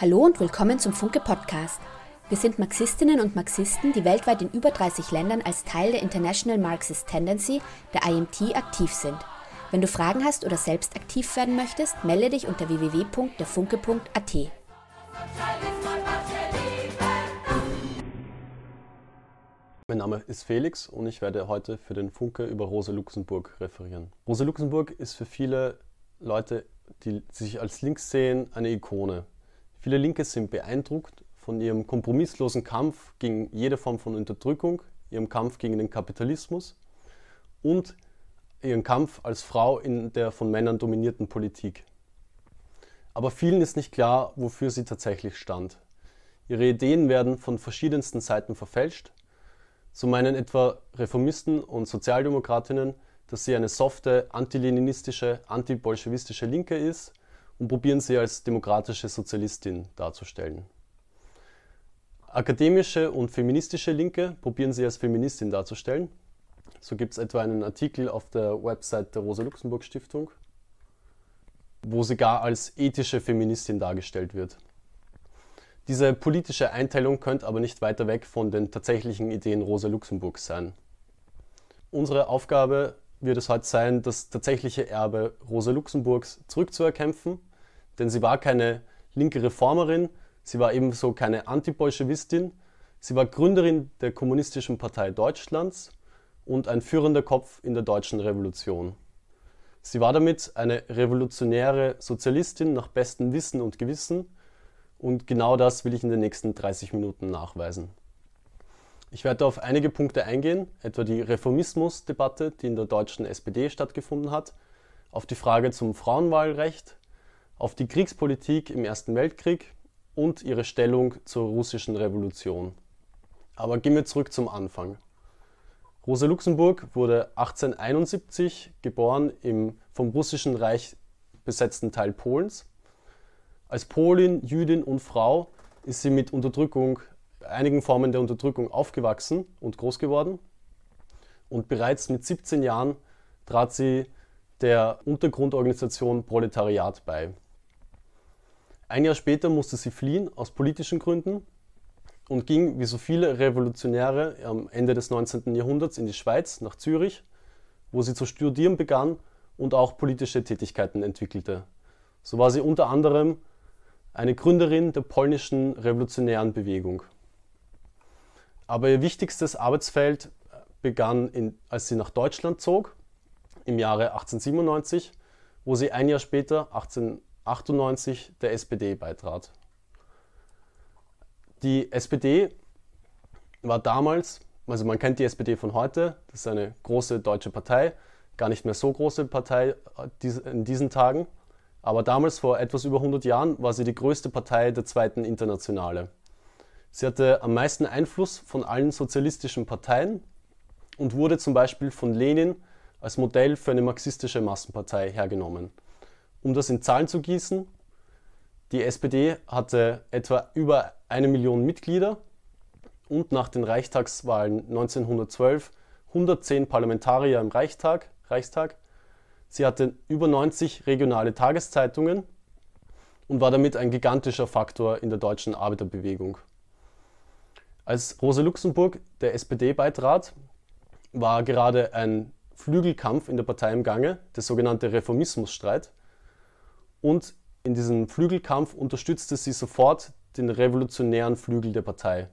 Hallo und willkommen zum Funke Podcast. Wir sind Marxistinnen und Marxisten, die weltweit in über 30 Ländern als Teil der International Marxist Tendency, der IMT, aktiv sind. Wenn du Fragen hast oder selbst aktiv werden möchtest, melde dich unter www.derfunke.at. Mein Name ist Felix und ich werde heute für den Funke über Rosa Luxemburg referieren. Rosa Luxemburg ist für viele Leute, die sich als links sehen, eine Ikone. Viele Linke sind beeindruckt von ihrem kompromisslosen Kampf gegen jede Form von Unterdrückung, ihrem Kampf gegen den Kapitalismus und ihren Kampf als Frau in der von Männern dominierten Politik. Aber vielen ist nicht klar, wofür sie tatsächlich stand. Ihre Ideen werden von verschiedensten Seiten verfälscht. So meinen etwa Reformisten und Sozialdemokratinnen, dass sie eine softe, antileninistische, antibolschewistische Linke ist und probieren sie als demokratische Sozialistin darzustellen. Akademische und feministische Linke probieren sie als Feministin darzustellen. So gibt es etwa einen Artikel auf der Website der Rosa-Luxemburg-Stiftung, wo sie gar als ethische Feministin dargestellt wird. Diese politische Einteilung könnte aber nicht weiter weg von den tatsächlichen Ideen Rosa Luxemburgs sein. Unsere Aufgabe wird es heute sein, das tatsächliche Erbe Rosa Luxemburgs zurückzuerkämpfen, denn sie war keine linke Reformerin, sie war ebenso keine Antibolschewistin, sie war Gründerin der Kommunistischen Partei Deutschlands und ein führender Kopf in der deutschen Revolution. Sie war damit eine revolutionäre Sozialistin nach bestem Wissen und Gewissen und genau das will ich in den nächsten 30 Minuten nachweisen. Ich werde auf einige Punkte eingehen, etwa die Reformismusdebatte, die in der deutschen SPD stattgefunden hat, auf die Frage zum Frauenwahlrecht, auf die Kriegspolitik im Ersten Weltkrieg und ihre Stellung zur russischen Revolution. Aber gehen wir zurück zum Anfang. Rosa Luxemburg wurde 1871 geboren im vom russischen Reich besetzten Teil Polens. Als Polin, Jüdin und Frau ist sie mit Unterdrückung einigen Formen der Unterdrückung aufgewachsen und groß geworden. Und bereits mit 17 Jahren trat sie der Untergrundorganisation Proletariat bei. Ein Jahr später musste sie fliehen aus politischen Gründen und ging, wie so viele Revolutionäre am Ende des 19. Jahrhunderts, in die Schweiz, nach Zürich, wo sie zu studieren begann und auch politische Tätigkeiten entwickelte. So war sie unter anderem eine Gründerin der polnischen revolutionären Bewegung. Aber ihr wichtigstes Arbeitsfeld äh, begann, in, als sie nach Deutschland zog, im Jahre 1897, wo sie ein Jahr später, 1898, der SPD beitrat. Die SPD war damals, also man kennt die SPD von heute, das ist eine große deutsche Partei, gar nicht mehr so große Partei äh, in diesen Tagen, aber damals vor etwas über 100 Jahren war sie die größte Partei der zweiten Internationale. Sie hatte am meisten Einfluss von allen sozialistischen Parteien und wurde zum Beispiel von Lenin als Modell für eine marxistische Massenpartei hergenommen. Um das in Zahlen zu gießen, die SPD hatte etwa über eine Million Mitglieder und nach den Reichstagswahlen 1912 110 Parlamentarier im Reichstag. Reichstag. Sie hatte über 90 regionale Tageszeitungen und war damit ein gigantischer Faktor in der deutschen Arbeiterbewegung. Als Rosa Luxemburg der SPD beitrat, war gerade ein Flügelkampf in der Partei im Gange, der sogenannte Reformismusstreit. Und in diesem Flügelkampf unterstützte sie sofort den revolutionären Flügel der Partei.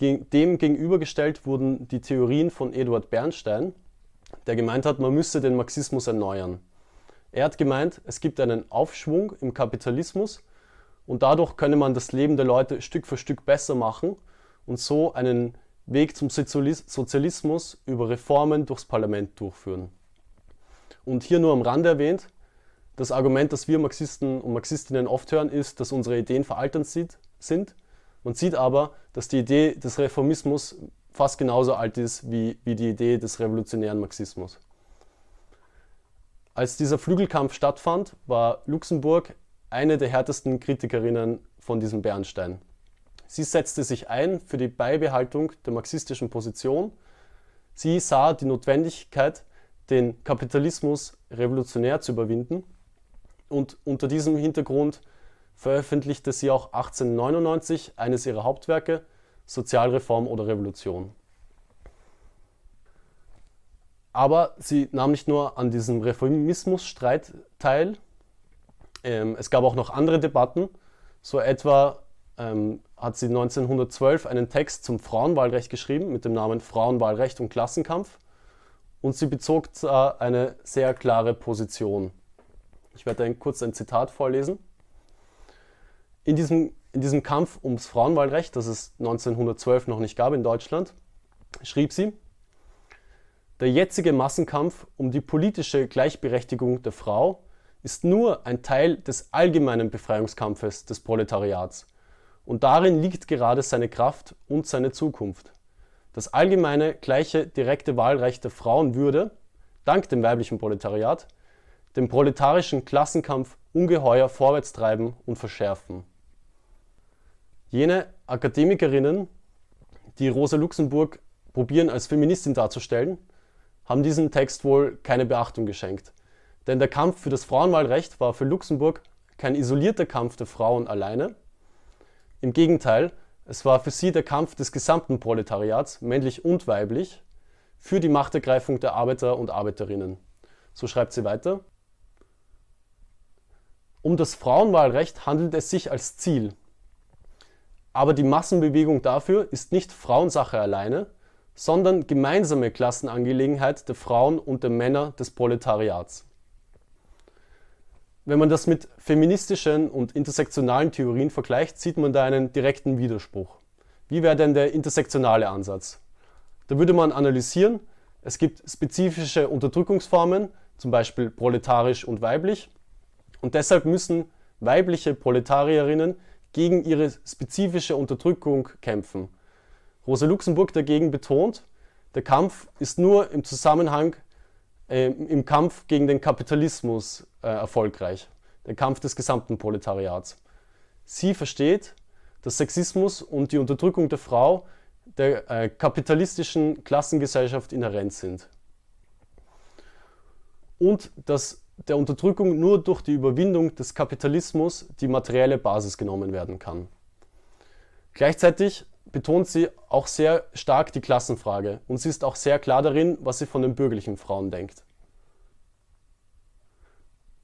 Dem gegenübergestellt wurden die Theorien von Eduard Bernstein, der gemeint hat, man müsse den Marxismus erneuern. Er hat gemeint, es gibt einen Aufschwung im Kapitalismus und dadurch könne man das Leben der Leute Stück für Stück besser machen und so einen Weg zum Sozialismus über Reformen durchs Parlament durchführen. Und hier nur am Rande erwähnt, das Argument, das wir Marxisten und Marxistinnen oft hören, ist, dass unsere Ideen veraltert sind. Man sieht aber, dass die Idee des Reformismus fast genauso alt ist wie, wie die Idee des revolutionären Marxismus. Als dieser Flügelkampf stattfand, war Luxemburg eine der härtesten Kritikerinnen von diesem Bernstein. Sie setzte sich ein für die Beibehaltung der marxistischen Position. Sie sah die Notwendigkeit, den Kapitalismus revolutionär zu überwinden. Und unter diesem Hintergrund veröffentlichte sie auch 1899 eines ihrer Hauptwerke, Sozialreform oder Revolution. Aber sie nahm nicht nur an diesem Reformismusstreit teil, ähm, es gab auch noch andere Debatten. So etwa ähm, hat sie 1912 einen Text zum Frauenwahlrecht geschrieben mit dem Namen Frauenwahlrecht und Klassenkampf. Und sie bezog da eine sehr klare Position. Ich werde ein, kurz ein Zitat vorlesen. In diesem, in diesem Kampf ums Frauenwahlrecht, das es 1912 noch nicht gab in Deutschland, schrieb sie, der jetzige Massenkampf um die politische Gleichberechtigung der Frau ist nur ein Teil des allgemeinen Befreiungskampfes des Proletariats. Und darin liegt gerade seine Kraft und seine Zukunft. Das allgemeine, gleiche, direkte Wahlrecht der Frauen würde, dank dem weiblichen Proletariat, den proletarischen Klassenkampf ungeheuer vorwärts treiben und verschärfen. Jene Akademikerinnen, die Rosa Luxemburg probieren als Feministin darzustellen, haben diesem Text wohl keine Beachtung geschenkt. Denn der Kampf für das Frauenwahlrecht war für Luxemburg kein isolierter Kampf der Frauen alleine. Im Gegenteil, es war für sie der Kampf des gesamten Proletariats, männlich und weiblich, für die Machtergreifung der Arbeiter und Arbeiterinnen. So schreibt sie weiter. Um das Frauenwahlrecht handelt es sich als Ziel. Aber die Massenbewegung dafür ist nicht Frauensache alleine, sondern gemeinsame Klassenangelegenheit der Frauen und der Männer des Proletariats. Wenn man das mit feministischen und intersektionalen Theorien vergleicht, sieht man da einen direkten Widerspruch. Wie wäre denn der intersektionale Ansatz? Da würde man analysieren, es gibt spezifische Unterdrückungsformen, zum Beispiel proletarisch und weiblich, und deshalb müssen weibliche Proletarierinnen gegen ihre spezifische Unterdrückung kämpfen. Rosa Luxemburg dagegen betont, der Kampf ist nur im Zusammenhang äh, im Kampf gegen den Kapitalismus äh, erfolgreich, der Kampf des gesamten Proletariats. Sie versteht, dass Sexismus und die Unterdrückung der Frau der äh, kapitalistischen Klassengesellschaft inhärent sind. Und dass der Unterdrückung nur durch die Überwindung des Kapitalismus die materielle Basis genommen werden kann. Gleichzeitig betont sie auch sehr stark die Klassenfrage und sie ist auch sehr klar darin, was sie von den bürgerlichen Frauen denkt.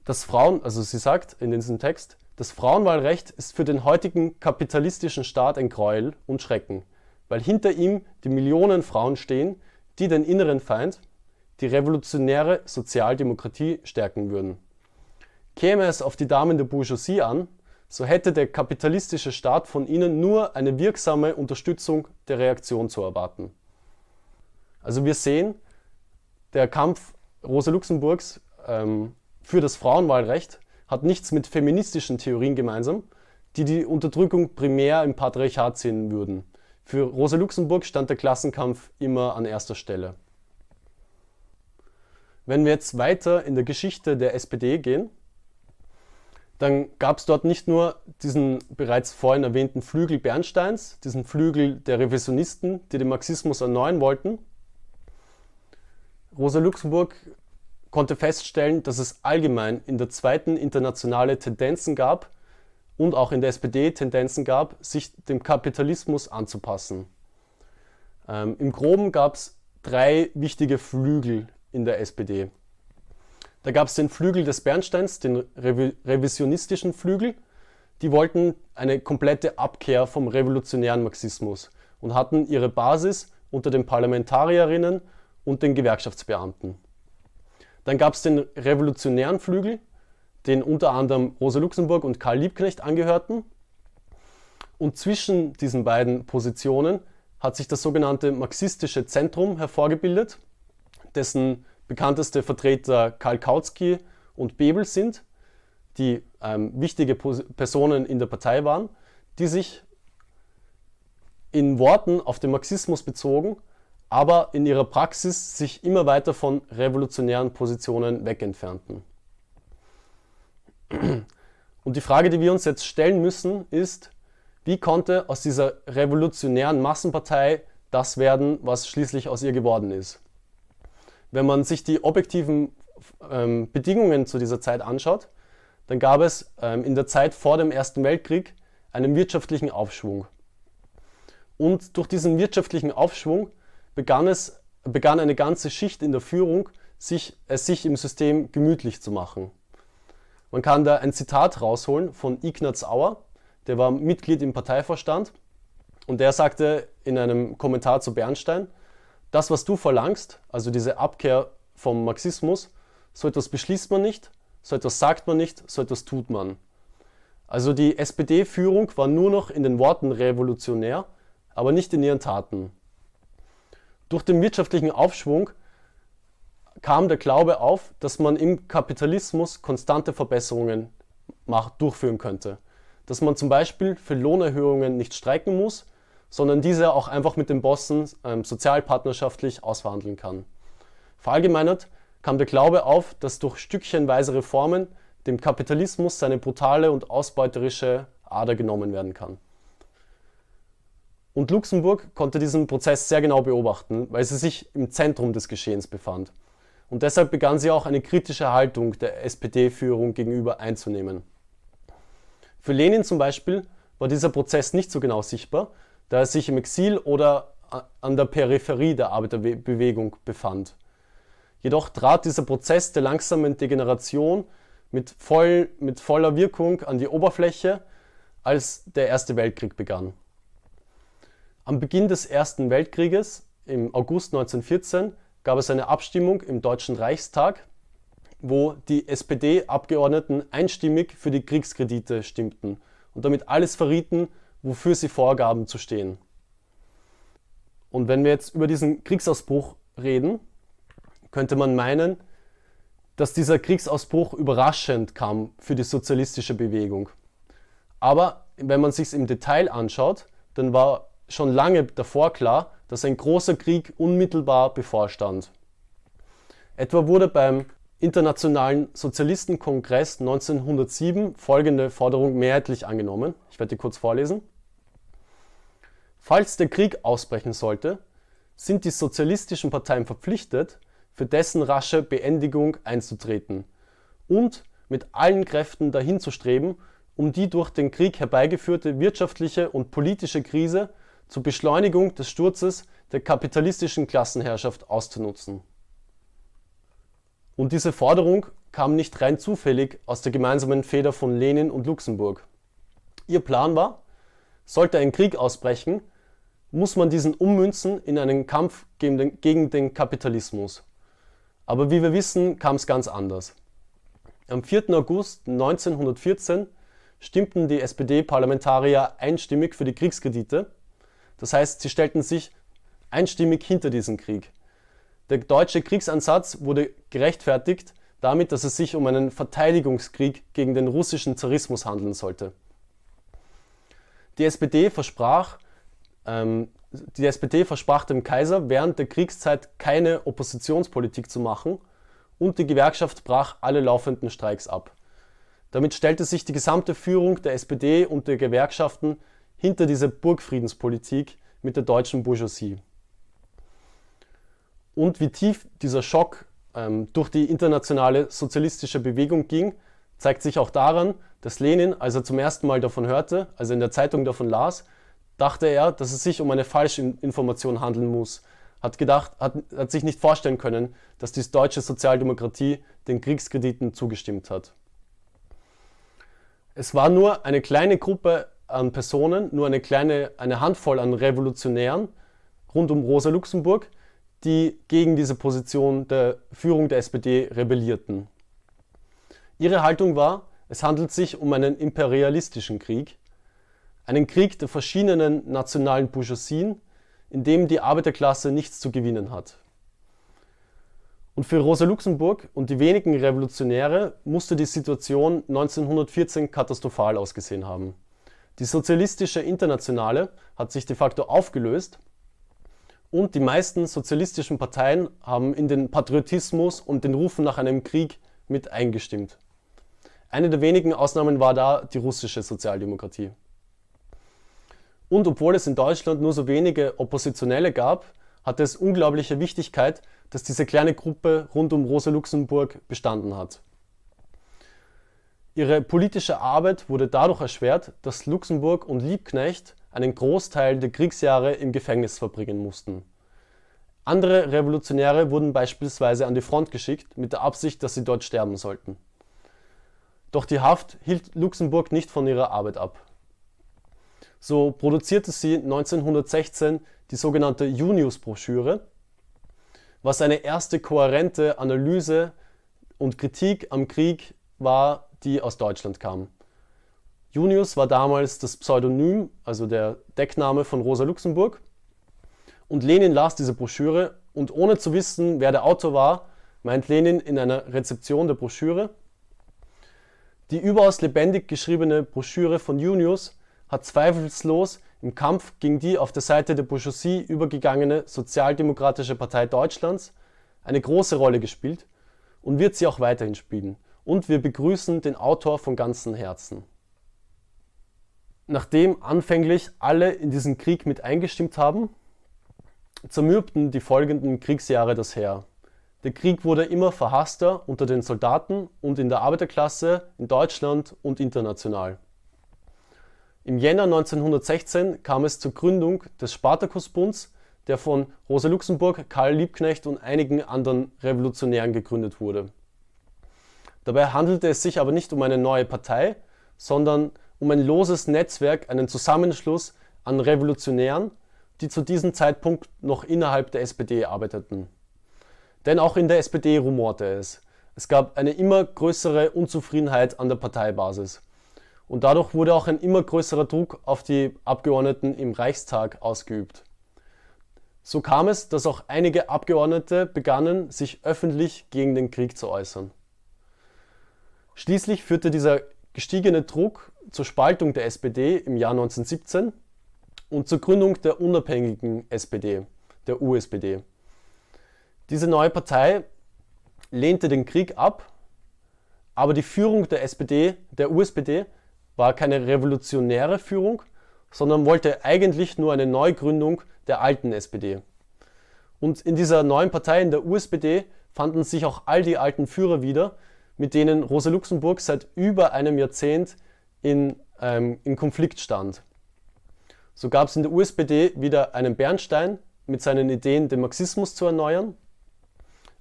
Das Frauen, also sie sagt in diesem Text, das Frauenwahlrecht ist für den heutigen kapitalistischen Staat ein Gräuel und Schrecken, weil hinter ihm die Millionen Frauen stehen, die den inneren Feind, die revolutionäre Sozialdemokratie stärken würden. Käme es auf die Damen der Bourgeoisie an, so hätte der kapitalistische Staat von ihnen nur eine wirksame Unterstützung der Reaktion zu erwarten. Also wir sehen, der Kampf Rosa Luxemburgs ähm, für das Frauenwahlrecht hat nichts mit feministischen Theorien gemeinsam, die die Unterdrückung primär im Patriarchat sehen würden. Für Rosa Luxemburg stand der Klassenkampf immer an erster Stelle. Wenn wir jetzt weiter in der Geschichte der SPD gehen, dann gab es dort nicht nur diesen bereits vorhin erwähnten Flügel Bernsteins, diesen Flügel der Revisionisten, die den Marxismus erneuern wollten. Rosa Luxemburg konnte feststellen, dass es allgemein in der zweiten Internationale Tendenzen gab und auch in der SPD Tendenzen gab, sich dem Kapitalismus anzupassen. Ähm, Im groben gab es drei wichtige Flügel in der SPD. Da gab es den Flügel des Bernsteins, den revisionistischen Flügel. Die wollten eine komplette Abkehr vom revolutionären Marxismus und hatten ihre Basis unter den Parlamentarierinnen und den Gewerkschaftsbeamten. Dann gab es den revolutionären Flügel, den unter anderem Rosa Luxemburg und Karl Liebknecht angehörten. Und zwischen diesen beiden Positionen hat sich das sogenannte marxistische Zentrum hervorgebildet, dessen bekannteste Vertreter Karl Kautsky und Bebel sind, die ähm, wichtige Personen in der Partei waren, die sich in Worten auf den Marxismus bezogen aber in ihrer Praxis sich immer weiter von revolutionären Positionen wegentfernten. Und die Frage, die wir uns jetzt stellen müssen, ist, wie konnte aus dieser revolutionären Massenpartei das werden, was schließlich aus ihr geworden ist? Wenn man sich die objektiven ähm, Bedingungen zu dieser Zeit anschaut, dann gab es ähm, in der Zeit vor dem Ersten Weltkrieg einen wirtschaftlichen Aufschwung. Und durch diesen wirtschaftlichen Aufschwung begann, es, begann eine ganze Schicht in der Führung, sich, es sich im System gemütlich zu machen. Man kann da ein Zitat rausholen von Ignaz Auer, der war Mitglied im Parteivorstand und der sagte in einem Kommentar zu Bernstein, das, was du verlangst, also diese Abkehr vom Marxismus, so etwas beschließt man nicht, so etwas sagt man nicht, so etwas tut man. Also die SPD-Führung war nur noch in den Worten revolutionär, aber nicht in ihren Taten. Durch den wirtschaftlichen Aufschwung kam der Glaube auf, dass man im Kapitalismus konstante Verbesserungen durchführen könnte. Dass man zum Beispiel für Lohnerhöhungen nicht streiken muss, sondern diese auch einfach mit den Bossen ähm, sozialpartnerschaftlich ausverhandeln kann. Verallgemeinert kam der Glaube auf, dass durch stückchenweise Reformen dem Kapitalismus seine brutale und ausbeuterische Ader genommen werden kann. Und Luxemburg konnte diesen Prozess sehr genau beobachten, weil sie sich im Zentrum des Geschehens befand. Und deshalb begann sie auch eine kritische Haltung der SPD-Führung gegenüber einzunehmen. Für Lenin zum Beispiel war dieser Prozess nicht so genau sichtbar, da er sich im Exil oder an der Peripherie der Arbeiterbewegung befand. Jedoch trat dieser Prozess der langsamen Degeneration mit, voll, mit voller Wirkung an die Oberfläche, als der Erste Weltkrieg begann. Am Beginn des Ersten Weltkrieges, im August 1914, gab es eine Abstimmung im Deutschen Reichstag, wo die SPD-Abgeordneten einstimmig für die Kriegskredite stimmten und damit alles verrieten, wofür sie vorgaben zu stehen. Und wenn wir jetzt über diesen Kriegsausbruch reden, könnte man meinen, dass dieser Kriegsausbruch überraschend kam für die sozialistische Bewegung. Aber wenn man sich im Detail anschaut, dann war schon lange davor klar, dass ein großer Krieg unmittelbar bevorstand. Etwa wurde beim Internationalen Sozialistenkongress 1907 folgende Forderung mehrheitlich angenommen. Ich werde die kurz vorlesen. Falls der Krieg ausbrechen sollte, sind die sozialistischen Parteien verpflichtet, für dessen rasche Beendigung einzutreten und mit allen Kräften dahin zu streben, um die durch den Krieg herbeigeführte wirtschaftliche und politische Krise zur Beschleunigung des Sturzes der kapitalistischen Klassenherrschaft auszunutzen. Und diese Forderung kam nicht rein zufällig aus der gemeinsamen Feder von Lenin und Luxemburg. Ihr Plan war, sollte ein Krieg ausbrechen, muss man diesen ummünzen in einen Kampf gegen den Kapitalismus. Aber wie wir wissen, kam es ganz anders. Am 4. August 1914 stimmten die SPD-Parlamentarier einstimmig für die Kriegskredite das heißt, sie stellten sich einstimmig hinter diesen Krieg. Der deutsche Kriegsansatz wurde gerechtfertigt damit, dass es sich um einen Verteidigungskrieg gegen den russischen Zarismus handeln sollte. Die SPD versprach, ähm, die SPD versprach dem Kaiser während der Kriegszeit keine Oppositionspolitik zu machen und die Gewerkschaft brach alle laufenden Streiks ab. Damit stellte sich die gesamte Führung der SPD und der Gewerkschaften hinter dieser Burgfriedenspolitik mit der deutschen Bourgeoisie. Und wie tief dieser Schock ähm, durch die internationale sozialistische Bewegung ging, zeigt sich auch daran, dass Lenin, als er zum ersten Mal davon hörte, als er in der Zeitung davon las, dachte er, dass es sich um eine falsche Information handeln muss. Hat gedacht, hat, hat sich nicht vorstellen können, dass die deutsche Sozialdemokratie den Kriegskrediten zugestimmt hat. Es war nur eine kleine Gruppe an Personen, nur eine kleine, eine Handvoll an Revolutionären rund um Rosa Luxemburg, die gegen diese Position der Führung der SPD rebellierten. Ihre Haltung war, es handelt sich um einen imperialistischen Krieg, einen Krieg der verschiedenen nationalen Bourgeoisien, in dem die Arbeiterklasse nichts zu gewinnen hat. Und für Rosa Luxemburg und die wenigen Revolutionäre musste die Situation 1914 katastrophal ausgesehen haben. Die Sozialistische Internationale hat sich de facto aufgelöst und die meisten sozialistischen Parteien haben in den Patriotismus und den Rufen nach einem Krieg mit eingestimmt. Eine der wenigen Ausnahmen war da die russische Sozialdemokratie. Und obwohl es in Deutschland nur so wenige Oppositionelle gab, hatte es unglaubliche Wichtigkeit, dass diese kleine Gruppe rund um Rosa Luxemburg bestanden hat. Ihre politische Arbeit wurde dadurch erschwert, dass Luxemburg und Liebknecht einen Großteil der Kriegsjahre im Gefängnis verbringen mussten. Andere Revolutionäre wurden beispielsweise an die Front geschickt, mit der Absicht, dass sie dort sterben sollten. Doch die Haft hielt Luxemburg nicht von ihrer Arbeit ab. So produzierte sie 1916 die sogenannte Junius-Broschüre, was eine erste kohärente Analyse und Kritik am Krieg war, die aus Deutschland kam. Junius war damals das Pseudonym, also der Deckname von Rosa Luxemburg. Und Lenin las diese Broschüre und ohne zu wissen, wer der Autor war, meint Lenin in einer Rezeption der Broschüre, die überaus lebendig geschriebene Broschüre von Junius hat zweifellos im Kampf gegen die auf der Seite der Bourgeoisie übergegangene Sozialdemokratische Partei Deutschlands eine große Rolle gespielt und wird sie auch weiterhin spielen. Und wir begrüßen den Autor von ganzem Herzen. Nachdem anfänglich alle in diesen Krieg mit eingestimmt haben, zermürbten die folgenden Kriegsjahre das Heer. Der Krieg wurde immer verhasster unter den Soldaten und in der Arbeiterklasse in Deutschland und international. Im Jänner 1916 kam es zur Gründung des Spartakusbunds, der von Rosa Luxemburg, Karl Liebknecht und einigen anderen Revolutionären gegründet wurde. Dabei handelte es sich aber nicht um eine neue Partei, sondern um ein loses Netzwerk, einen Zusammenschluss an Revolutionären, die zu diesem Zeitpunkt noch innerhalb der SPD arbeiteten denn auch in der SPD rumorte es. Es gab eine immer größere Unzufriedenheit an der Parteibasis. Und dadurch wurde auch ein immer größerer Druck auf die Abgeordneten im Reichstag ausgeübt. So kam es, dass auch einige Abgeordnete begannen, sich öffentlich gegen den Krieg zu äußern. Schließlich führte dieser gestiegene Druck zur Spaltung der SPD im Jahr 1917 und zur Gründung der unabhängigen SPD, der USPD. Diese neue Partei lehnte den Krieg ab, aber die Führung der SPD, der USPD, war keine revolutionäre Führung, sondern wollte eigentlich nur eine Neugründung der alten SPD. Und in dieser neuen Partei, in der USPD, fanden sich auch all die alten Führer wieder, mit denen Rosa Luxemburg seit über einem Jahrzehnt in, ähm, in Konflikt stand. So gab es in der USPD wieder einen Bernstein mit seinen Ideen, den Marxismus zu erneuern,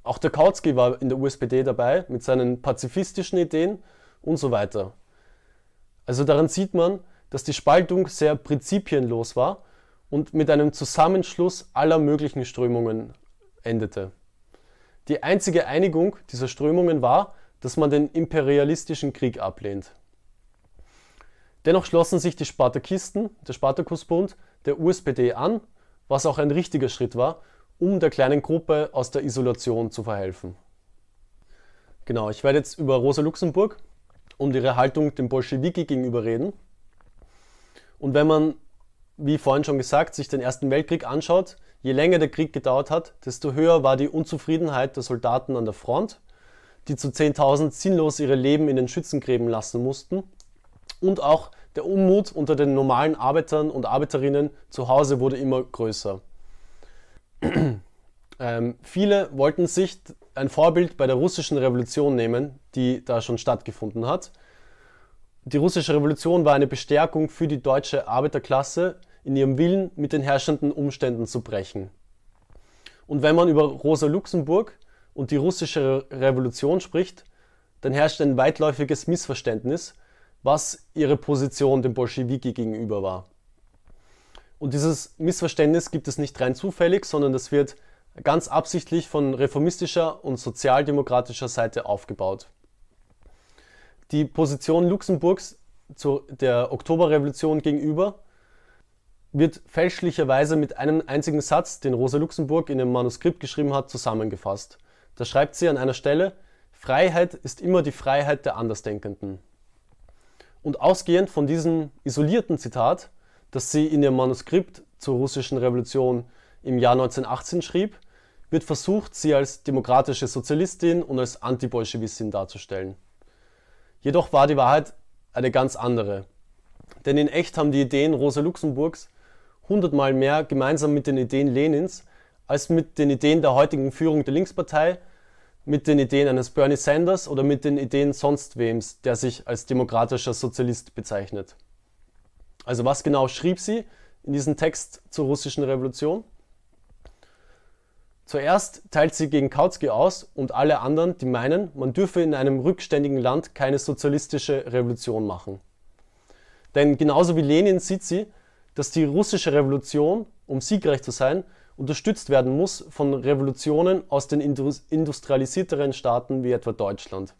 auch der Kautsky war in der USPD dabei mit seinen pazifistischen Ideen und so weiter. Also daran sieht man, dass die Spaltung sehr prinzipienlos war und mit einem Zusammenschluss aller möglichen Strömungen endete. Die einzige Einigung dieser Strömungen war, dass man den imperialistischen Krieg ablehnt. Dennoch schlossen sich die Spartakisten, der Spartakusbund, der USPD an, was auch ein richtiger Schritt war, um der kleinen Gruppe aus der Isolation zu verhelfen. Genau, ich werde jetzt über Rosa Luxemburg und ihre Haltung dem Bolschewiki gegenüber reden. Und wenn man, wie vorhin schon gesagt, sich den Ersten Weltkrieg anschaut, je länger der Krieg gedauert hat, desto höher war die Unzufriedenheit der Soldaten an der Front, die zu 10.000 sinnlos ihre Leben in den Schützengräben lassen mussten. Und auch der Unmut unter den normalen Arbeitern und Arbeiterinnen zu Hause wurde immer größer. ähm, viele wollten sich ein Vorbild bei der russischen Revolution nehmen, die da schon stattgefunden hat. Die russische Revolution war eine Bestärkung für die deutsche Arbeiterklasse in ihrem Willen, mit den herrschenden Umständen zu brechen. Und wenn man über Rosa Luxemburg und die russische Revolution spricht, dann herrscht ein weitläufiges Missverständnis, was ihre Position dem Bolschewiki gegenüber war. Und dieses Missverständnis gibt es nicht rein zufällig, sondern das wird ganz absichtlich von reformistischer und sozialdemokratischer Seite aufgebaut. Die Position Luxemburgs zu der Oktoberrevolution gegenüber wird fälschlicherweise mit einem einzigen Satz, den Rosa Luxemburg in dem Manuskript geschrieben hat, zusammengefasst. Da schreibt sie an einer Stelle, Freiheit ist immer die Freiheit der Andersdenkenden. Und ausgehend von diesem isolierten Zitat das sie in ihrem Manuskript zur russischen Revolution im Jahr 1918 schrieb, wird versucht, sie als demokratische Sozialistin und als Antibolschewistin darzustellen. Jedoch war die Wahrheit eine ganz andere. Denn in echt haben die Ideen Rosa Luxemburgs hundertmal mehr gemeinsam mit den Ideen Lenins als mit den Ideen der heutigen Führung der Linkspartei, mit den Ideen eines Bernie Sanders oder mit den Ideen sonst wems, der sich als demokratischer Sozialist bezeichnet. Also was genau schrieb sie in diesem Text zur russischen Revolution? Zuerst teilt sie gegen Kautsky aus und alle anderen, die meinen, man dürfe in einem rückständigen Land keine sozialistische Revolution machen. Denn genauso wie Lenin sieht sie, dass die russische Revolution, um siegreich zu sein, unterstützt werden muss von Revolutionen aus den industrialisierteren Staaten wie etwa Deutschland.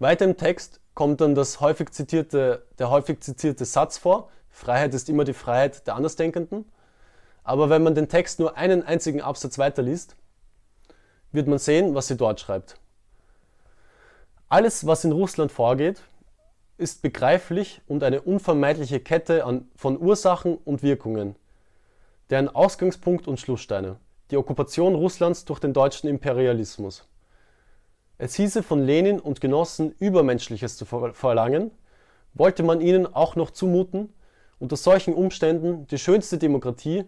Weiter im Text kommt dann das häufig zitierte, der häufig zitierte Satz vor, Freiheit ist immer die Freiheit der Andersdenkenden. Aber wenn man den Text nur einen einzigen Absatz weiterliest, wird man sehen, was sie dort schreibt. Alles, was in Russland vorgeht, ist begreiflich und eine unvermeidliche Kette an, von Ursachen und Wirkungen, deren Ausgangspunkt und Schlusssteine, die Okkupation Russlands durch den deutschen Imperialismus. Es hieße von Lenin und Genossen Übermenschliches zu verlangen, wollte man ihnen auch noch zumuten, unter solchen Umständen die schönste Demokratie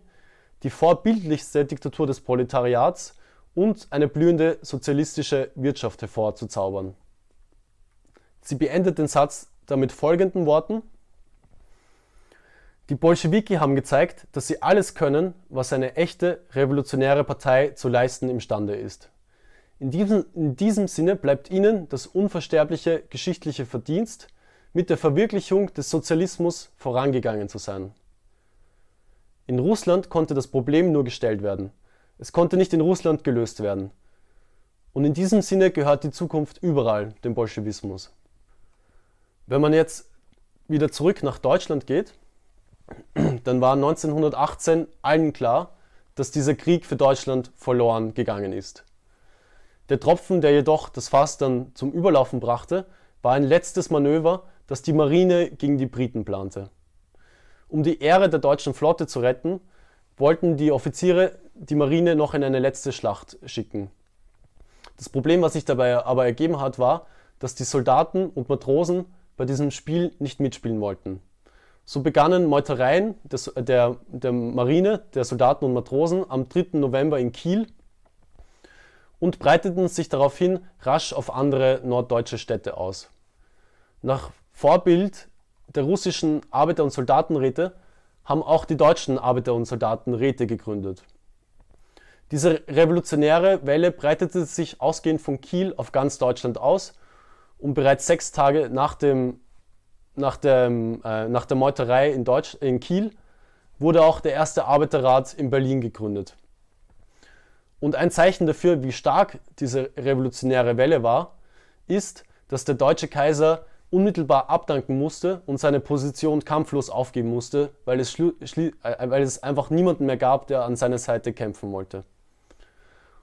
die vorbildlichste Diktatur des Proletariats und eine blühende sozialistische Wirtschaft hervorzuzaubern. Sie beendet den Satz damit folgenden Worten. Die Bolschewiki haben gezeigt, dass sie alles können, was eine echte revolutionäre Partei zu leisten imstande ist. In diesem, in diesem Sinne bleibt ihnen das unversterbliche geschichtliche Verdienst, mit der Verwirklichung des Sozialismus vorangegangen zu sein. In Russland konnte das Problem nur gestellt werden. Es konnte nicht in Russland gelöst werden. Und in diesem Sinne gehört die Zukunft überall dem Bolschewismus. Wenn man jetzt wieder zurück nach Deutschland geht, dann war 1918 allen klar, dass dieser Krieg für Deutschland verloren gegangen ist. Der Tropfen, der jedoch das Fass dann zum Überlaufen brachte, war ein letztes Manöver, das die Marine gegen die Briten plante. Um die Ehre der deutschen Flotte zu retten, wollten die Offiziere die Marine noch in eine letzte Schlacht schicken. Das Problem, was sich dabei aber ergeben hat, war, dass die Soldaten und Matrosen bei diesem Spiel nicht mitspielen wollten. So begannen Meutereien des, der, der Marine, der Soldaten und Matrosen am 3. November in Kiel und breiteten sich daraufhin rasch auf andere norddeutsche Städte aus. Nach Vorbild der russischen Arbeiter- und Soldatenräte haben auch die deutschen Arbeiter- und Soldatenräte gegründet. Diese revolutionäre Welle breitete sich ausgehend von Kiel auf ganz Deutschland aus und bereits sechs Tage nach, dem, nach, dem, äh, nach der Meuterei in, Deutsch, in Kiel wurde auch der erste Arbeiterrat in Berlin gegründet. Und ein Zeichen dafür, wie stark diese revolutionäre Welle war, ist, dass der deutsche Kaiser unmittelbar abdanken musste und seine Position kampflos aufgeben musste, weil es, äh, weil es einfach niemanden mehr gab, der an seiner Seite kämpfen wollte.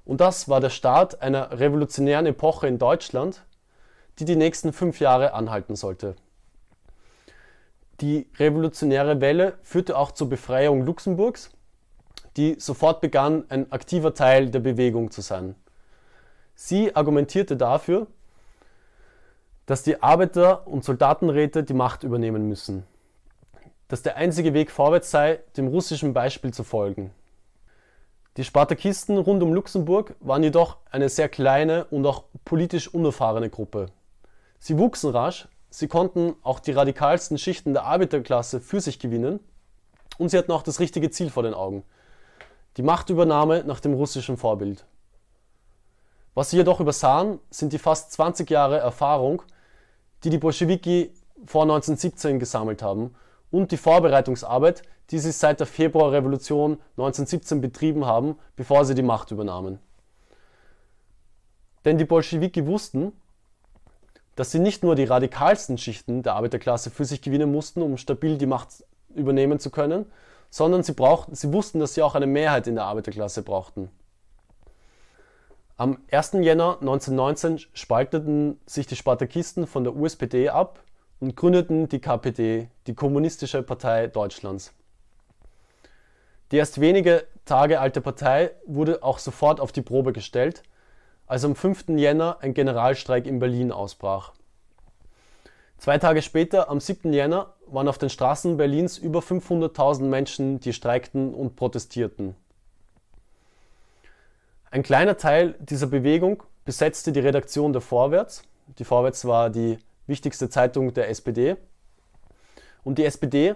Und das war der Start einer revolutionären Epoche in Deutschland, die die nächsten fünf Jahre anhalten sollte. Die revolutionäre Welle führte auch zur Befreiung Luxemburgs, die sofort begann, ein aktiver Teil der Bewegung zu sein. Sie argumentierte dafür, dass die Arbeiter- und Soldatenräte die Macht übernehmen müssen. Dass der einzige Weg vorwärts sei, dem russischen Beispiel zu folgen. Die Spartakisten rund um Luxemburg waren jedoch eine sehr kleine und auch politisch unerfahrene Gruppe. Sie wuchsen rasch, sie konnten auch die radikalsten Schichten der Arbeiterklasse für sich gewinnen und sie hatten auch das richtige Ziel vor den Augen. Die Machtübernahme nach dem russischen Vorbild. Was sie jedoch übersahen, sind die fast 20 Jahre Erfahrung, die die Bolschewiki vor 1917 gesammelt haben und die Vorbereitungsarbeit, die sie seit der Februarrevolution 1917 betrieben haben, bevor sie die Macht übernahmen. Denn die Bolschewiki wussten, dass sie nicht nur die radikalsten Schichten der Arbeiterklasse für sich gewinnen mussten, um stabil die Macht übernehmen zu können, sondern sie, brauchten, sie wussten, dass sie auch eine Mehrheit in der Arbeiterklasse brauchten. Am 1. Jänner 1919 spalteten sich die Spartakisten von der USPD ab und gründeten die KPD, die Kommunistische Partei Deutschlands. Die erst wenige Tage alte Partei wurde auch sofort auf die Probe gestellt, als am 5. Jänner ein Generalstreik in Berlin ausbrach. Zwei Tage später, am 7. Jänner, waren auf den Straßen Berlins über 500.000 Menschen, die streikten und protestierten. Ein kleiner Teil dieser Bewegung besetzte die Redaktion der Vorwärts. Die Vorwärts war die wichtigste Zeitung der SPD. Und die SPD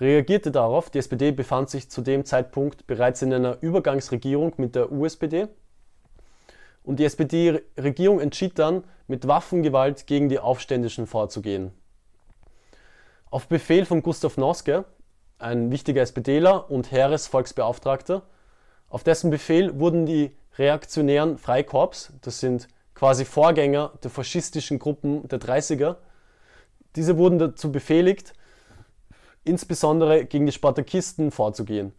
reagierte darauf. Die SPD befand sich zu dem Zeitpunkt bereits in einer Übergangsregierung mit der USPD. Und die SPD-Regierung entschied dann, mit Waffengewalt gegen die Aufständischen vorzugehen. Auf Befehl von Gustav Noske, ein wichtiger SPDler und Heeresvolksbeauftragter, auf dessen Befehl wurden die reaktionären Freikorps, das sind quasi Vorgänger der faschistischen Gruppen der 30er, diese wurden dazu befehligt, insbesondere gegen die Spartakisten vorzugehen.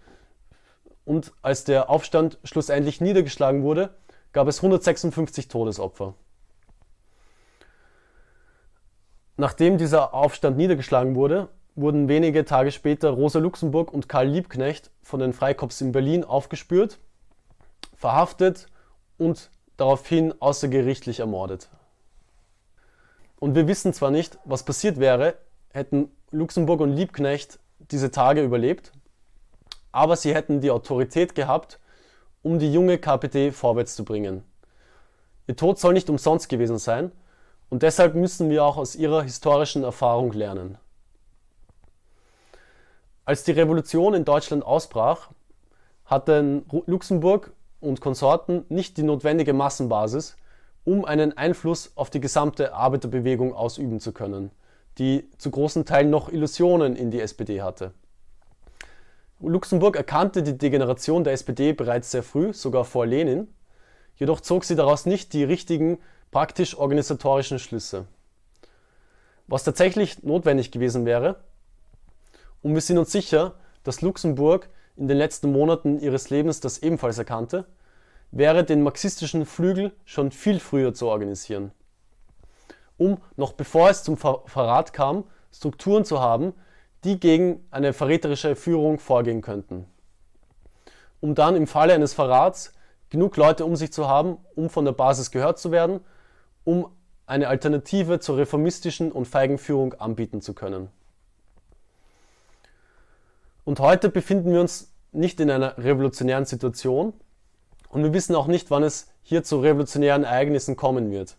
Und als der Aufstand schlussendlich niedergeschlagen wurde, gab es 156 Todesopfer. Nachdem dieser Aufstand niedergeschlagen wurde, wurden wenige Tage später Rosa Luxemburg und Karl Liebknecht von den Freikorps in Berlin aufgespürt, verhaftet und daraufhin außergerichtlich ermordet. Und wir wissen zwar nicht, was passiert wäre, hätten Luxemburg und Liebknecht diese Tage überlebt, aber sie hätten die Autorität gehabt, um die junge KPD vorwärts zu bringen. Ihr Tod soll nicht umsonst gewesen sein und deshalb müssen wir auch aus ihrer historischen Erfahrung lernen. Als die Revolution in Deutschland ausbrach, hatten Luxemburg und Konsorten nicht die notwendige Massenbasis, um einen Einfluss auf die gesamte Arbeiterbewegung ausüben zu können, die zu großen Teilen noch Illusionen in die SPD hatte. Luxemburg erkannte die Degeneration der SPD bereits sehr früh, sogar vor Lenin, jedoch zog sie daraus nicht die richtigen praktisch-organisatorischen Schlüsse. Was tatsächlich notwendig gewesen wäre, und wir sind uns sicher, dass Luxemburg in den letzten Monaten ihres Lebens das ebenfalls erkannte, wäre den marxistischen Flügel schon viel früher zu organisieren. Um, noch bevor es zum Ver Verrat kam, Strukturen zu haben, die gegen eine verräterische Führung vorgehen könnten. Um dann im Falle eines Verrats genug Leute um sich zu haben, um von der Basis gehört zu werden, um eine Alternative zur reformistischen und feigen Führung anbieten zu können. Und heute befinden wir uns nicht in einer revolutionären Situation und wir wissen auch nicht, wann es hier zu revolutionären Ereignissen kommen wird.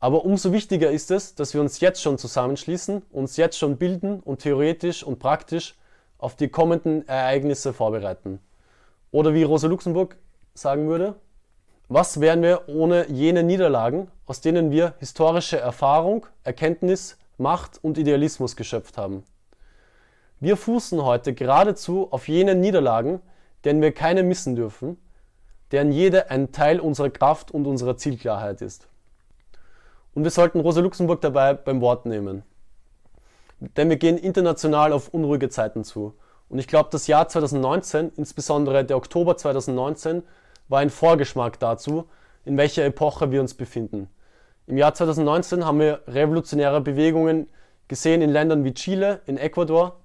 Aber umso wichtiger ist es, dass wir uns jetzt schon zusammenschließen, uns jetzt schon bilden und theoretisch und praktisch auf die kommenden Ereignisse vorbereiten. Oder wie Rosa Luxemburg sagen würde, was wären wir ohne jene Niederlagen, aus denen wir historische Erfahrung, Erkenntnis, Macht und Idealismus geschöpft haben? Wir fußen heute geradezu auf jenen Niederlagen, denen wir keine missen dürfen, deren jede ein Teil unserer Kraft und unserer Zielklarheit ist. Und wir sollten Rosa Luxemburg dabei beim Wort nehmen. Denn wir gehen international auf unruhige Zeiten zu. Und ich glaube, das Jahr 2019, insbesondere der Oktober 2019, war ein Vorgeschmack dazu, in welcher Epoche wir uns befinden. Im Jahr 2019 haben wir revolutionäre Bewegungen gesehen in Ländern wie Chile, in Ecuador,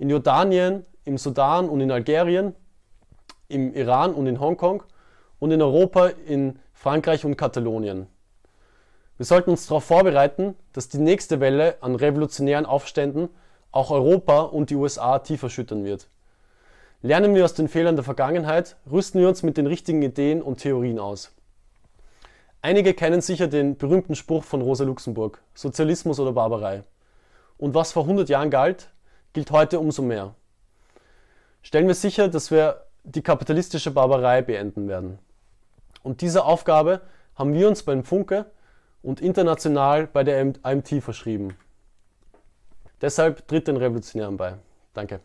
in Jordanien, im Sudan und in Algerien, im Iran und in Hongkong und in Europa in Frankreich und Katalonien. Wir sollten uns darauf vorbereiten, dass die nächste Welle an revolutionären Aufständen auch Europa und die USA tief erschüttern wird. Lernen wir aus den Fehlern der Vergangenheit, rüsten wir uns mit den richtigen Ideen und Theorien aus. Einige kennen sicher den berühmten Spruch von Rosa Luxemburg, Sozialismus oder Barbarei. Und was vor 100 Jahren galt, gilt heute umso mehr. Stellen wir sicher, dass wir die kapitalistische Barbarei beenden werden. Und diese Aufgabe haben wir uns beim Funke und international bei der AMT verschrieben. Deshalb tritt den Revolutionären bei. Danke.